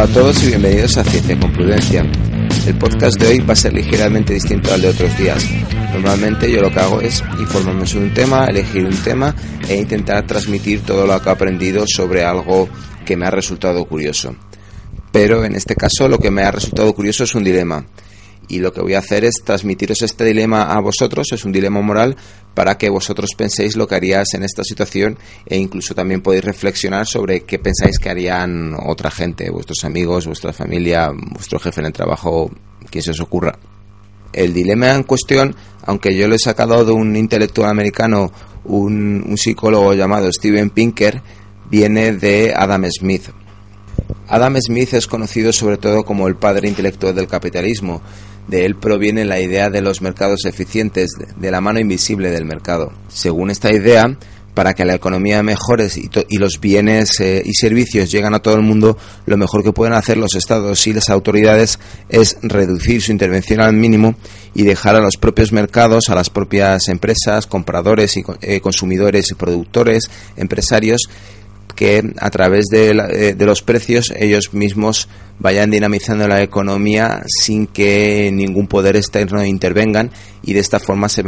Hola a todos y bienvenidos a Ciencia con Prudencia. El podcast de hoy va a ser ligeramente distinto al de otros días. Normalmente yo lo que hago es informarme sobre un tema, elegir un tema e intentar transmitir todo lo que he aprendido sobre algo que me ha resultado curioso. Pero en este caso lo que me ha resultado curioso es un dilema y lo que voy a hacer es transmitiros este dilema a vosotros, es un dilema moral para que vosotros penséis lo que harías en esta situación e incluso también podéis reflexionar sobre qué pensáis que harían otra gente, vuestros amigos, vuestra familia, vuestro jefe en el trabajo, quien se os ocurra. El dilema en cuestión, aunque yo lo he sacado de un intelectual americano, un, un psicólogo llamado Steven Pinker, viene de Adam Smith. Adam Smith es conocido sobre todo como el padre intelectual del capitalismo de él proviene la idea de los mercados eficientes, de la mano invisible del mercado. Según esta idea, para que la economía mejore y, los bienes eh, y servicios lleguen a todo el mundo, lo mejor que pueden hacer los estados y las autoridades es reducir su intervención al mínimo y dejar a los propios mercados, a las propias empresas, compradores y eh, consumidores y productores, empresarios, que a través eh, de, los precios ellos mismos vayan dinamizando la economía sin que ningún poder externo intervengan y de esta forma se,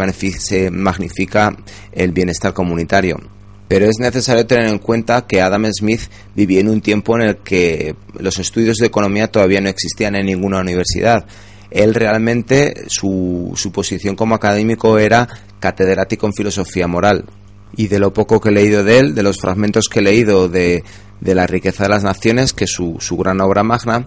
magnifica el bienestar comunitario. Pero es necesario tener en cuenta que Adam Smith vivía en un tiempo en el que los estudios de economía todavía no existían en ninguna universidad. Él realmente, su posición como académico era catedrático en filosofía moral y de lo poco que he leído de él, de los fragmentos que he leído de, de La riqueza de las naciones, que su, su gran obra magna,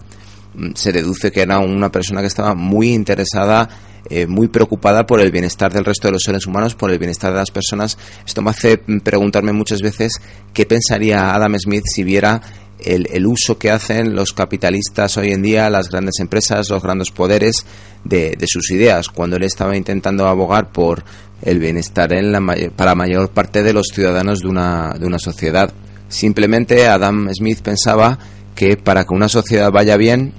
mm, se deduce que era una persona que estaba muy interesada, eh, muy preocupada por el bienestar del resto de los seres humanos, por el bienestar de las personas. Esto me hace preguntarme muchas veces qué pensaría Adam Smith si viera el, el, uso que hacen los capitalistas hoy en día, las grandes empresas, los grandes poderes de, de sus ideas, cuando él estaba intentando abogar por el bienestar en la para la mayor parte de los ciudadanos de una, de una sociedad. Simplemente Adam Smith pensaba que para que una sociedad vaya bien,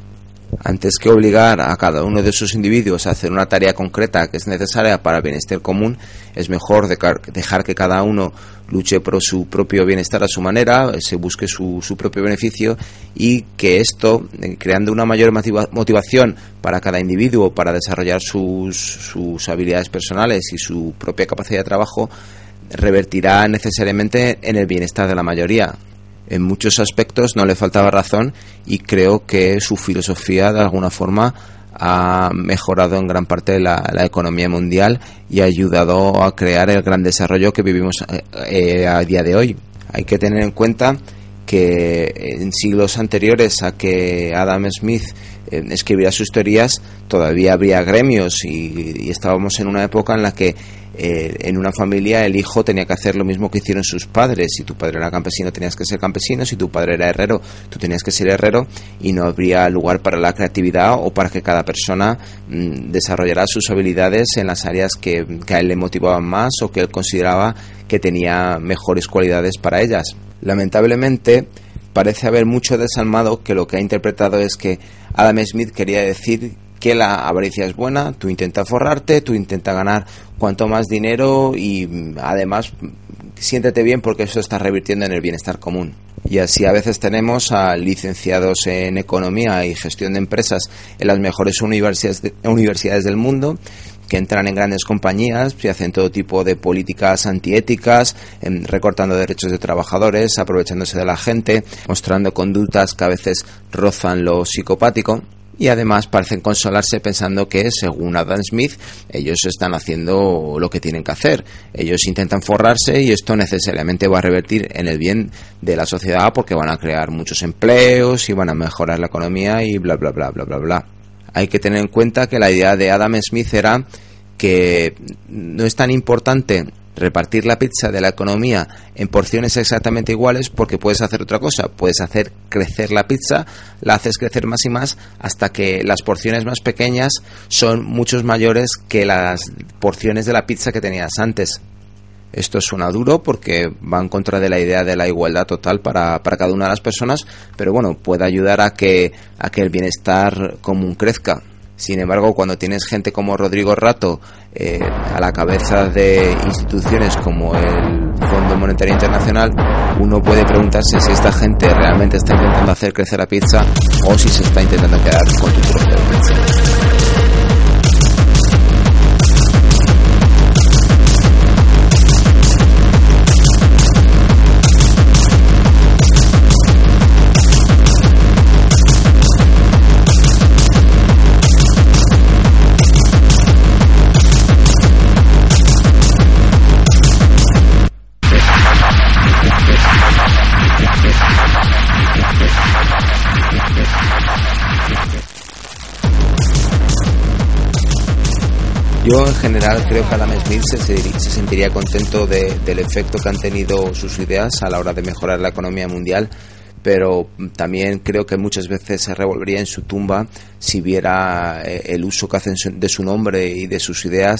antes que obligar a cada uno de sus individuos a hacer una tarea concreta que es necesaria para el bienestar común, es mejor dejar que cada uno luche por su propio bienestar a su manera, se busque su, su propio beneficio y que esto, eh, creando una mayor motivación para cada individuo para desarrollar sus, sus habilidades personales y su propia capacidad de trabajo, revertirá necesariamente en el bienestar de la mayoría en muchos aspectos no le faltaba razón y creo que su filosofía de alguna forma ha mejorado en gran parte la, economía mundial y ha ayudado a crear el gran desarrollo que vivimos eh, eh, a día de hoy. Hay que tener en cuenta que en siglos anteriores a que Adam Smith eh, sus teorías todavía había gremios y, estábamos en una época en la que eh, en una familia el hijo tenía que hacer lo mismo que hicieron sus padres. Si tu padre era campesino tenías que ser campesino, si tu padre era herrero tú tenías que ser herrero y no habría lugar para la creatividad o para que cada persona mm, desarrollara sus habilidades en las áreas que, que a él le motivaban más o que él consideraba que tenía mejores cualidades para ellas. Lamentablemente, parece haber mucho desalmado que lo que ha interpretado es que Adam Smith quería decir que la avaricia es buena, tú intentas forrarte, tú intentas ganar cuanto más dinero y mm, además siéntete bien porque eso está revirtiendo en el bienestar común. Y así a veces tenemos a licenciados en economía y gestión de empresas en las mejores universidades, del mundo que entran en grandes compañías y hacen todo tipo de políticas antiéticas, em, recortando derechos de trabajadores, aprovechándose de la gente, mostrando conductas que a veces rozan lo psicopático y además parecen consolarse pensando que, según Adam Smith, ellos están haciendo lo que tienen que hacer. Ellos intentan forrarse y esto necesariamente va a revertir en el bien de la sociedad porque van a crear muchos empleos y van a mejorar la economía y bla, bla, bla, bla, bla, bla hay que tener en cuenta que la idea de Adam Smith era que no es tan importante repartir la pizza de la economía en porciones exactamente iguales porque puedes hacer otra cosa, puedes hacer crecer la pizza, la haces crecer más y más hasta que las porciones más pequeñas son muchos mayores que las porciones de la pizza que tenías antes. Esto suena duro porque va en contra de la idea de la igualdad total para, para cada una de las personas, pero bueno, puede ayudar a que, a que el bienestar común crezca. Sin embargo, cuando tienes gente como Rodrigo Rato eh, a la cabeza de instituciones como el Fondo Monetario Internacional, uno puede preguntarse si esta gente realmente está intentando hacer crecer la pizza o si se está intentando quedar con tu trozo general creo que Adam Smith se, sentiría contento del efecto que han tenido sus ideas a la hora de mejorar la economía mundial, pero también creo que muchas veces se revolvería en su tumba si viera eh, el uso que hacen de su nombre y de sus ideas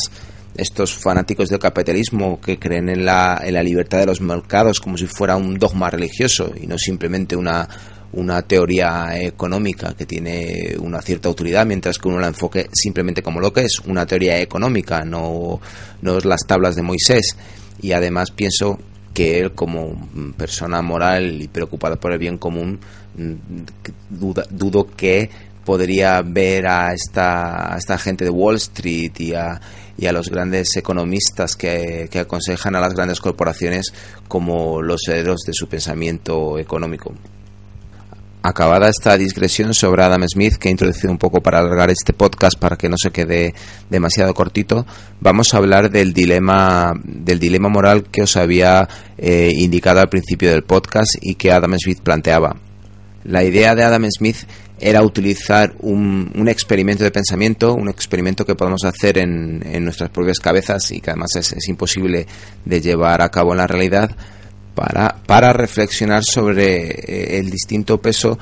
estos fanáticos del capitalismo que creen en la, en la libertad de los mercados como si fuera un dogma religioso y no simplemente una una teoría económica que tiene una cierta autoridad, mientras que uno la enfoque simplemente como lo que es, una teoría económica, no, no es las tablas de Moisés. Y además pienso que él como persona moral y preocupada por el bien común, mm, dudo que podría ver a esta, a esta gente de Wall Street y a, y a los grandes economistas que, que aconsejan a las grandes corporaciones como los herederos de su pensamiento económico. Acabada esta digresión sobre Adam Smith, que he introducido un poco para alargar este podcast para que no se quede demasiado cortito, vamos a hablar del dilema, del dilema moral que os había eh, indicado al principio del podcast y que Adam Smith planteaba. La idea de Adam Smith era utilizar un, un experimento de pensamiento, un experimento que podemos hacer en, en nuestras propias cabezas y que además es, es imposible de llevar a cabo en la realidad, para, para reflexionar sobre eh, el distinto peso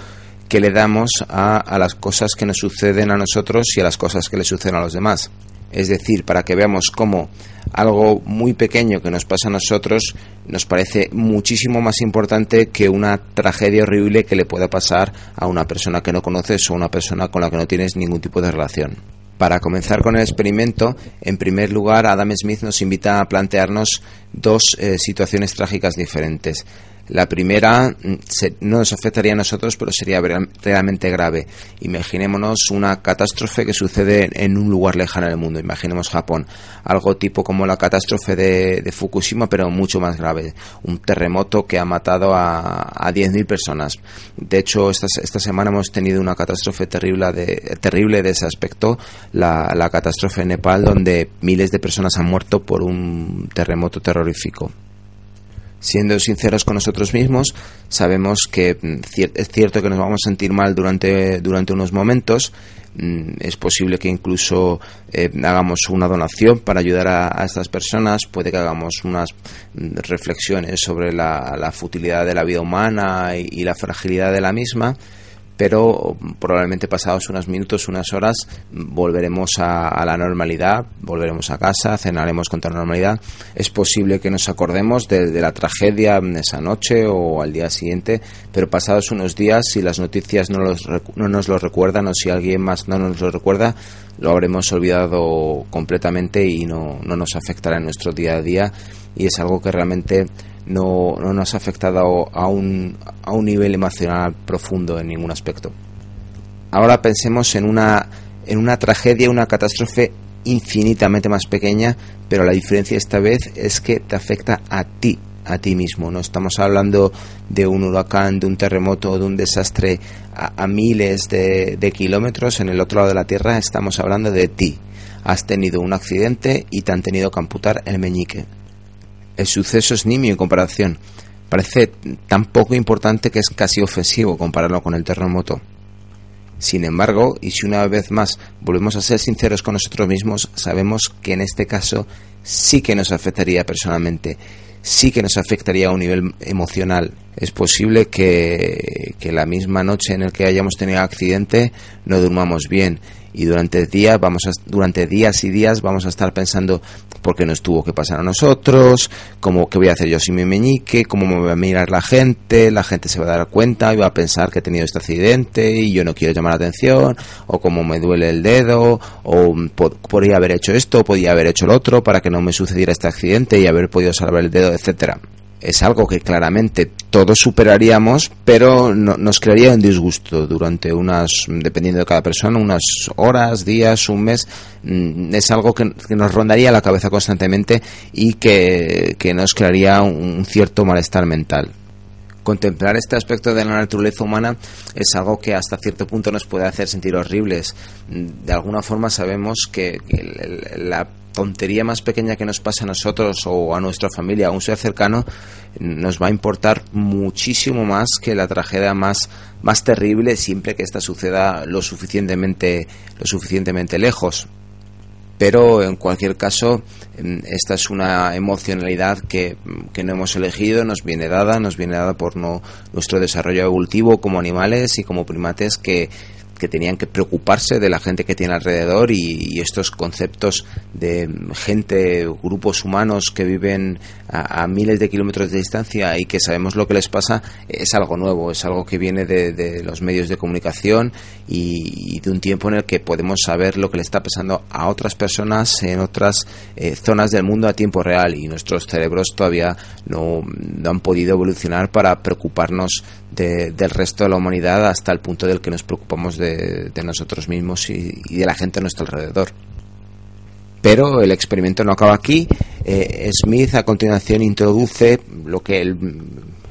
que le damos a, a, las cosas que nos suceden a nosotros y a las cosas que le suceden a los demás. Es decir, para que veamos cómo algo muy pequeño que nos pasa a nosotros nos parece muchísimo más importante que una tragedia horrible que le pueda pasar a una persona que no conoces o a una persona con la que no tienes ningún tipo de relación. Para comenzar con el experimento, en primer lugar, Adam Smith nos invita a plantearnos dos eh, situaciones trágicas diferentes. La primera mm, no nos afectaría a nosotros, pero sería realmente grave. Imaginémonos una catástrofe que sucede en un lugar lejano del mundo. Imaginemos Japón. Algo tipo como la catástrofe de, Fukushima, pero mucho más grave. Un terremoto que ha matado a, a 10.000 personas. De hecho, esta, esta, semana hemos tenido una catástrofe terrible de, terrible de ese aspecto. La, la catástrofe en Nepal, donde miles de personas han muerto por un terremoto terrorífico siendo sinceros con nosotros mismos, sabemos que mm, es cierto que nos vamos a sentir mal durante, durante unos momentos. Mm, es posible que incluso eh, hagamos una donación para ayudar a, estas personas, puede que hagamos unas mm, reflexiones sobre la, futilidad de la vida humana y la fragilidad de la misma pero probablemente pasados unos minutos, unas horas, volveremos a, la normalidad, volveremos a casa, cenaremos con toda normalidad. Es posible que nos acordemos de, la tragedia esa noche o al día siguiente, pero pasados unos días, si las noticias no, no nos lo recuerdan o si alguien más no nos lo recuerda, lo habremos olvidado completamente y no, no nos afectará en nuestro día a día y es algo que realmente no, no nos ha afectado a un, a un nivel emocional profundo en ningún aspecto. Ahora pensemos en una, en una tragedia, una catástrofe infinitamente más pequeña, pero la diferencia esta vez es que te afecta a ti, a ti mismo. No estamos hablando de un huracán, de un terremoto, de un desastre a, a miles de, de, kilómetros en el otro lado de la Tierra. Estamos hablando de ti. Has tenido un accidente y te han tenido que amputar el meñique el suceso es nimio en comparación. Parece tan poco importante que es casi ofensivo compararlo con el terremoto. Sin embargo, y si una vez más volvemos a ser sinceros con nosotros mismos, sabemos que en este caso sí que nos afectaría personalmente, sí que nos afectaría a un nivel emocional. Es posible que, que la misma noche en la que hayamos tenido accidente no durmamos bien y durante días vamos durante días y días vamos a estar pensando ¿por qué nos tuvo que pasar a nosotros? ¿Cómo, ¿Qué voy a hacer yo sin mi meñique? ¿Cómo me va a mirar la gente? La gente se va a dar cuenta y va a pensar que he tenido este accidente y yo no quiero llamar la atención, o cómo me duele el dedo, o podría haber hecho esto, podría haber hecho lo otro para que no me sucediera este accidente y haber podido salvar el dedo, etcétera es algo que claramente todos superaríamos, pero nos crearía un disgusto durante unas, dependiendo de cada persona, unas horas, días, un mes. Mm, es algo que, nos rondaría la cabeza constantemente y que, nos crearía un cierto malestar mental contemplar este aspecto de la naturaleza humana es algo que hasta cierto punto nos puede hacer sentir horribles. De alguna forma sabemos que la tontería más pequeña que nos pasa a nosotros o a nuestra familia, a un ser cercano, nos va a importar muchísimo más que la tragedia más, más terrible siempre que ésta suceda lo suficientemente, lo suficientemente lejos. Pero en cualquier caso, em, esta es una emocionalidad que, que, no hemos elegido, nos viene dada, nos viene dada por no, nuestro desarrollo evolutivo como animales y como primates que, que tenían que preocuparse de la gente que tiene alrededor y, estos conceptos de gente, grupos humanos que viven a, miles de kilómetros de distancia y que sabemos lo que les pasa, es algo nuevo, es algo que viene de, los medios de comunicación y, de un tiempo en el que podemos saber lo que le está pasando a otras personas en otras eh, zonas del mundo a tiempo real y nuestros cerebros todavía no, no han podido evolucionar para preocuparnos del resto de la humanidad hasta el punto del que nos preocupamos de, nosotros mismos y, de la gente a nuestro alrededor. Pero el experimento no acaba aquí. Eh, Smith a continuación introduce lo que él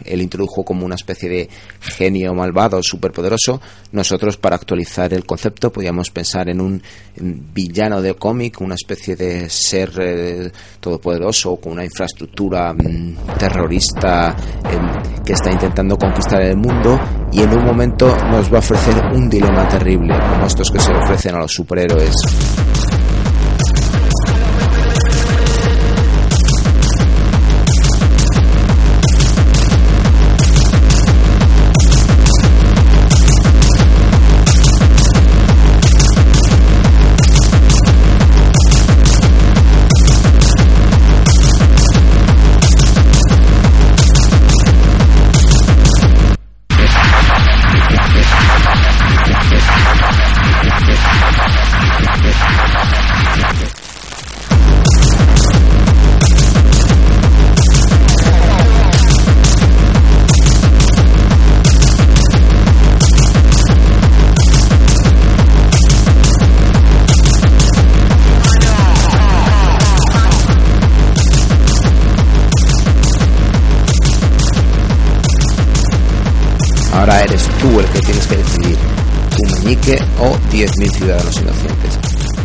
él introdujo como una especie de genio malvado, superpoderoso. Nosotros, para actualizar el concepto, podíamos pensar en un villano de cómic, una especie de ser eh, todopoderoso con una infraestructura mm, terrorista em, que está intentando conquistar el mundo y en un momento nos va a ofrecer un dilema terrible, como estos que se ofrecen a los superhéroes. 10.000 ciudadanos inocentes.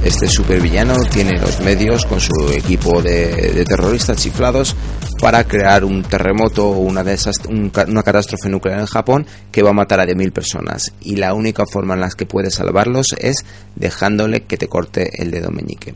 Este supervillano tiene los medios con su equipo de, terroristas chiflados para crear un terremoto o una, una catástrofe nuclear en Japón que va a matar a 10.000 personas. Y la única forma en la que puede salvarlos es dejándole que te corte el dedo meñique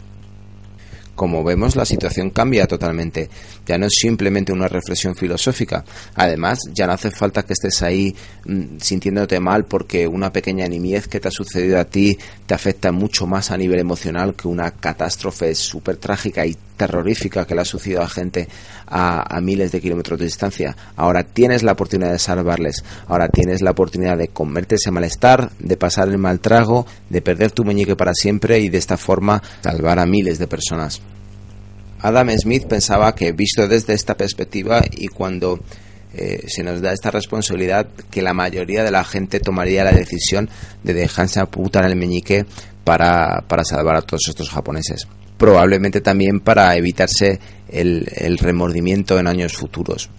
como vemos, la situación cambia totalmente. Ya no es simplemente una reflexión filosófica. Además, ya no hace falta que estés ahí mm, sintiéndote mal porque una pequeña nimiez que te ha sucedido a ti te afecta mucho más a nivel emocional que una catástrofe súper trágica y terrorífica que le ha sucedido a gente a, a, miles de kilómetros de distancia. Ahora tienes la oportunidad de salvarles. Ahora tienes la oportunidad de convertirse ese malestar, de pasar el mal trago, de perder tu meñique para siempre y de esta forma salvar a miles de personas. Adam Smith pensaba que visto desde esta perspectiva y cuando eh, se nos da esta responsabilidad que la mayoría de la gente tomaría la decisión de dejarse apuntar el meñique para, para salvar a todos estos japoneses. Probablemente también para evitarse el, remordimiento en años futuros.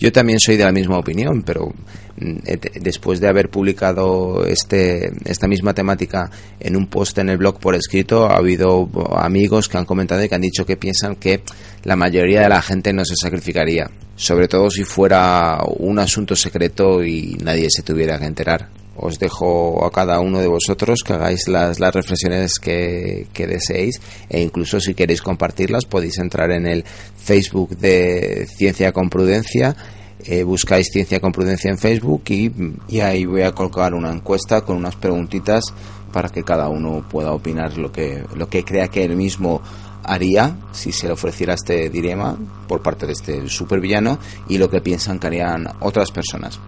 Yo también soy de la misma opinión, pero mm, después de haber publicado este, esta misma temática en un post en el blog por escrito, ha habido amigos que han comentado y que han dicho que piensan que la mayoría de la gente no se sacrificaría, sobre todo si fuera un asunto secreto y nadie se tuviera que enterar os dejo a cada uno de vosotros que hagáis las, las reflexiones que, deseéis e incluso si queréis compartirlas podéis entrar en el Facebook de Ciencia con Prudencia eh, buscáis Ciencia con Prudencia en Facebook y, y, ahí voy a colocar una encuesta con unas preguntitas para que cada uno pueda opinar lo que, lo que crea que él mismo haría si se le ofreciera este dilema por parte de este supervillano y lo que piensan que harían otras personas.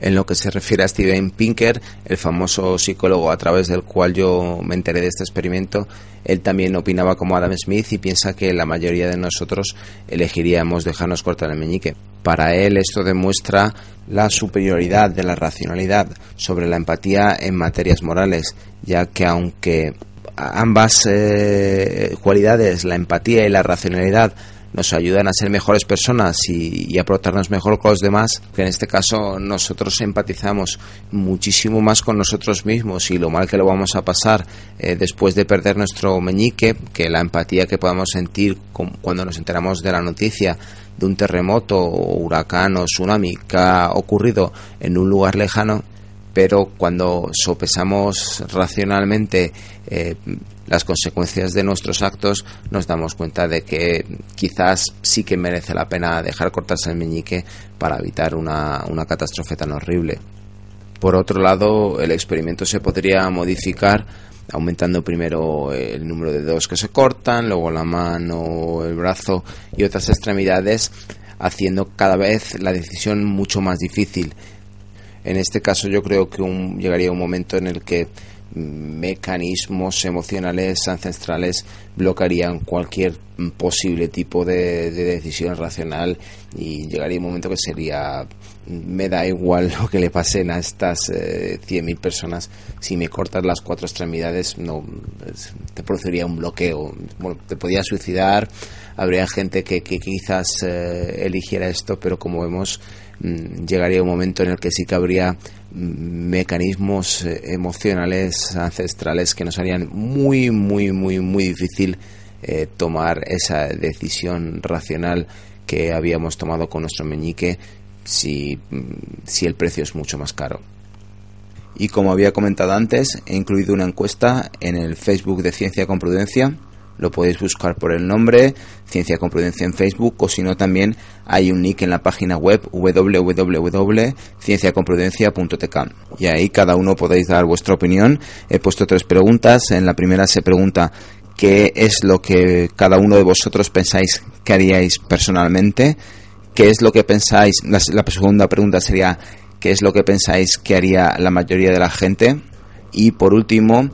En lo que se refiere a Steven Pinker, el famoso psicólogo a través del cual yo me enteré de este experimento, él también opinaba como Adam Smith y piensa que la mayoría de nosotros elegiríamos dejarnos cortar el meñique. Para él esto demuestra la superioridad de la racionalidad sobre la empatía en materias morales, ya que aunque ambas eh, cualidades, la empatía y la racionalidad, nos ayudan a ser mejores personas y, a portarnos mejor con los demás, que en este caso nosotros empatizamos muchísimo más con nosotros mismos y lo mal que lo vamos a pasar eh, después de perder nuestro meñique, que la empatía que podamos sentir cuando nos enteramos de la noticia de un terremoto, huracán o tsunami que ha ocurrido en un lugar lejano, pero cuando sopesamos racionalmente eh, las consecuencias de nuestros actos, nos damos cuenta de que quizás sí que merece la pena dejar cortarse el meñique para evitar una, una catástrofe tan horrible. Por otro lado, el experimento se podría modificar aumentando primero el número de dedos que se cortan, luego la mano, el brazo y otras extremidades, haciendo cada vez la decisión mucho más difícil. En este caso yo creo que llegaría un momento en el que mecanismos emocionales ancestrales bloquearían cualquier posible tipo de, decisión racional y llegaría un momento que sería me da igual lo que le pasen a estas eh, 100.000 personas. Si me cortas las cuatro extremidades no te produciría un bloqueo. Te podía suicidar habría gente que, quizás eh, eligiera esto pero como vemos mm, llegaría un momento en el que sí que habría mecanismos eh, emocionales ancestrales que nos harían muy, muy, muy, muy difícil eh, tomar esa decisión racional que habíamos tomado con nuestro meñique si, mm, si el precio es mucho más caro. Y como había comentado antes, he incluido una encuesta en el Facebook de Ciencia con Prudencia lo podéis buscar por el nombre Ciencia con Prudencia en Facebook o si no también hay un nick en la página web www.cienciaconprudencia.tk y ahí cada uno podéis dar vuestra opinión. He puesto tres preguntas. En la primera se pregunta qué es lo que cada uno de vosotros pensáis que haríais personalmente, qué es lo que pensáis, la, segunda pregunta sería qué es lo que pensáis que haría la mayoría de la gente y por último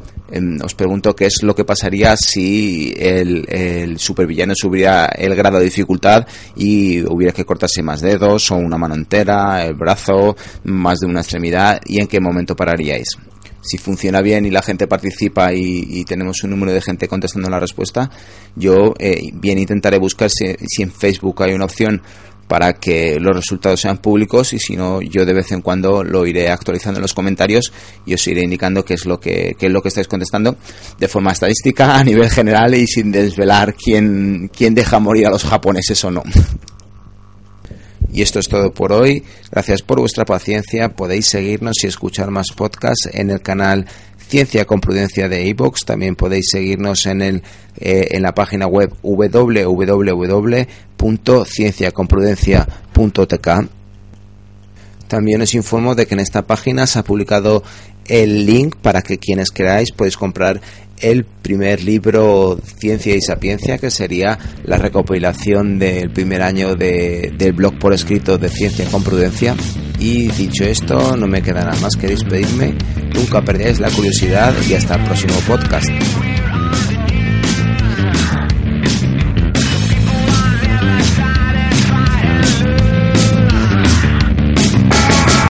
os pregunto qué es lo que pasaría si el, el supervillano subiera el grado de dificultad y hubiera que cortarse más dedos o una mano entera, el brazo, más de una extremidad y en qué momento pararíais. Si funciona bien y la gente participa y, tenemos un número de gente contestando la respuesta, yo eh, bien intentaré buscar si, en Facebook hay una opción para que los resultados sean públicos y si no yo de vez en cuando lo iré actualizando en los comentarios y os iré indicando qué es lo que qué es lo que estáis contestando de forma estadística a nivel general y sin desvelar quién quién deja morir a los japoneses o no. Y esto es todo por hoy. Gracias por vuestra paciencia. Podéis seguirnos y escuchar más podcasts en el canal Ciencia con Prudencia de iVoox. También podéis seguirnos en, el, eh, en la página web www.cienciaconprudencia.tk. También os informo de que en esta página se ha publicado el link para que quienes queráis podéis comprar el primer libro Ciencia y Sapiencia, que sería la recopilación del primer año de, del blog por escrito de Ciencia con Prudencia. Y dicho esto, no me queda nada más que despedirme. Nunca perdáis la curiosidad y hasta el próximo podcast.